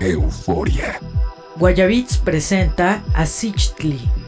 Euforia. Guayabits presenta a Sichtli.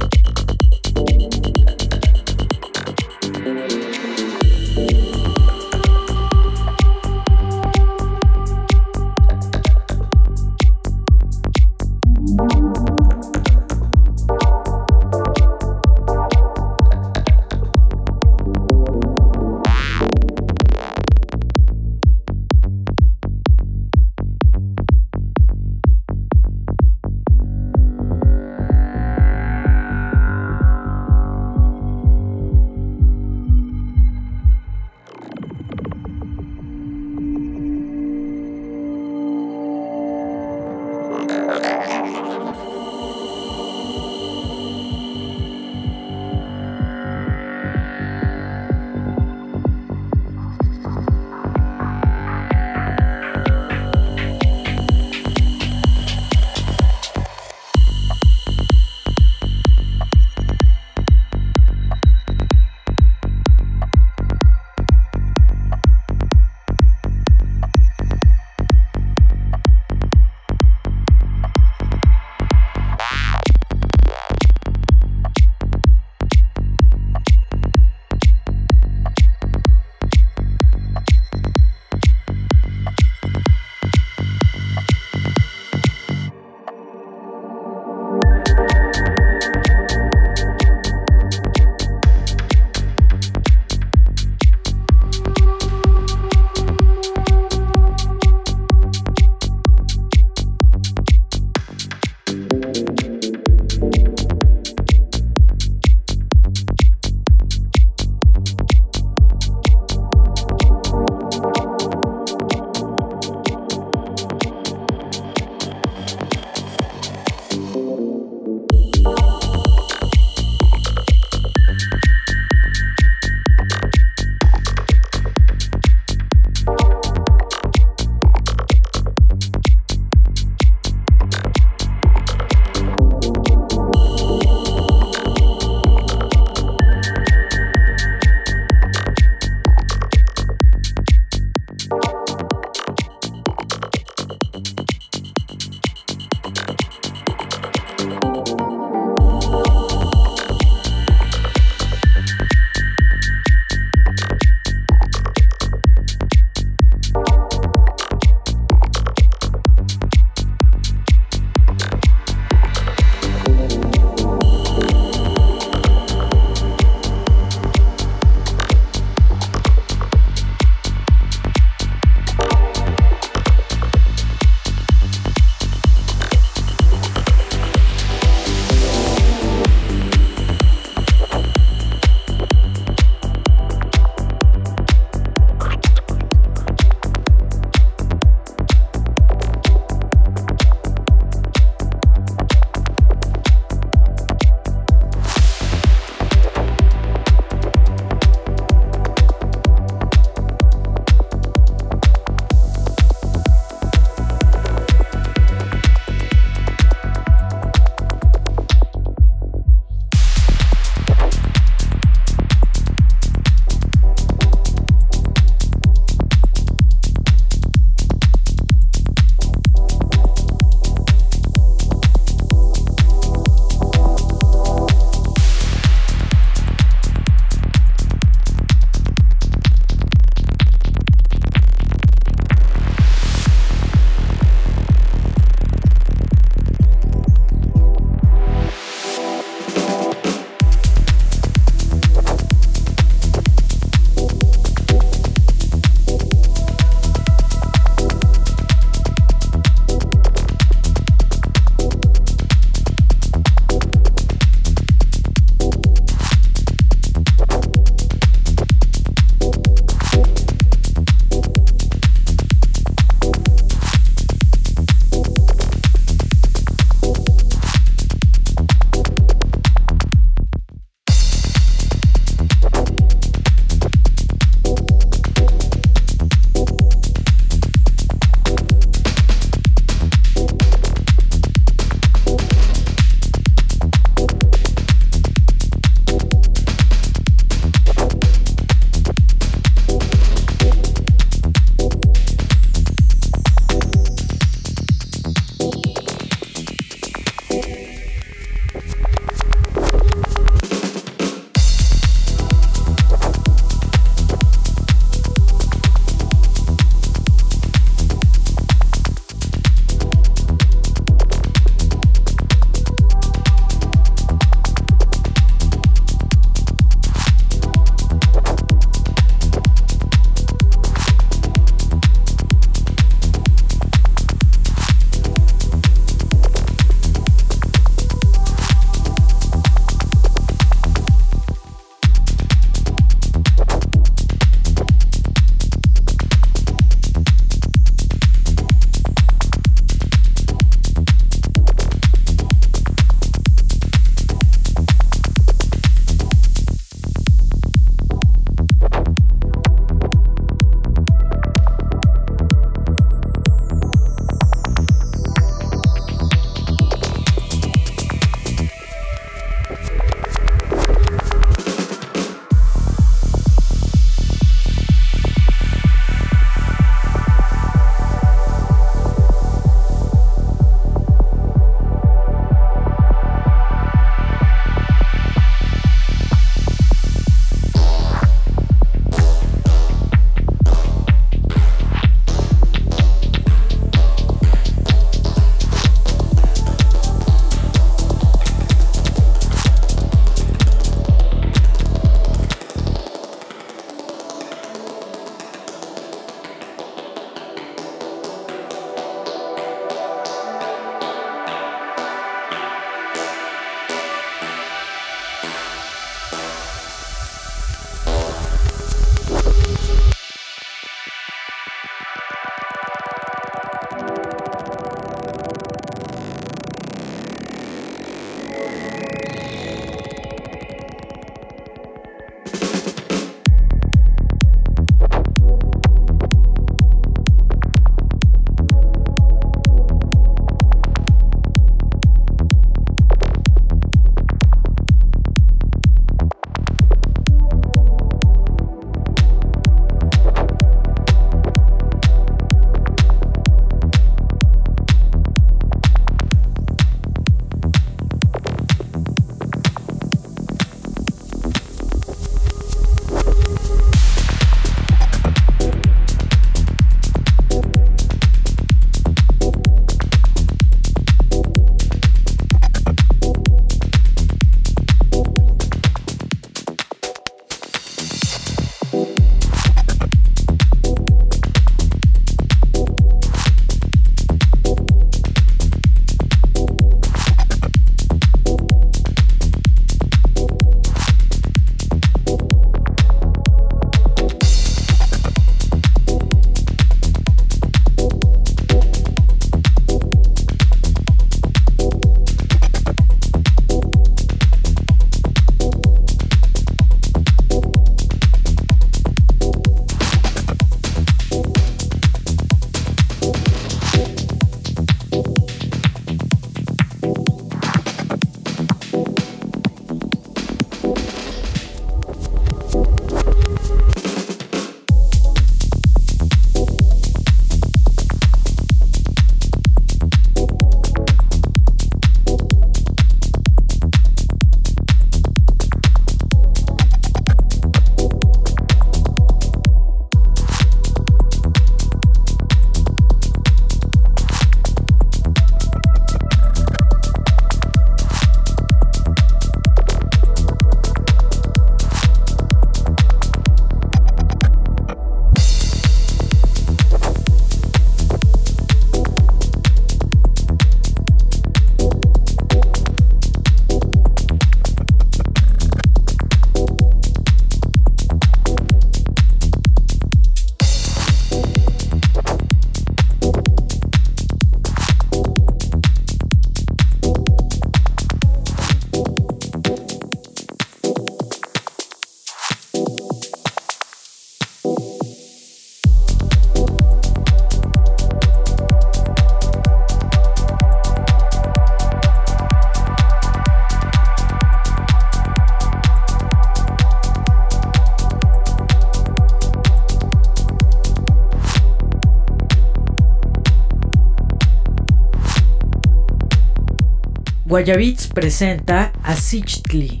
Guayabits presenta a Sichtli.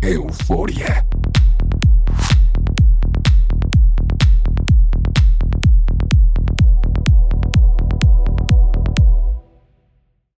Euforia.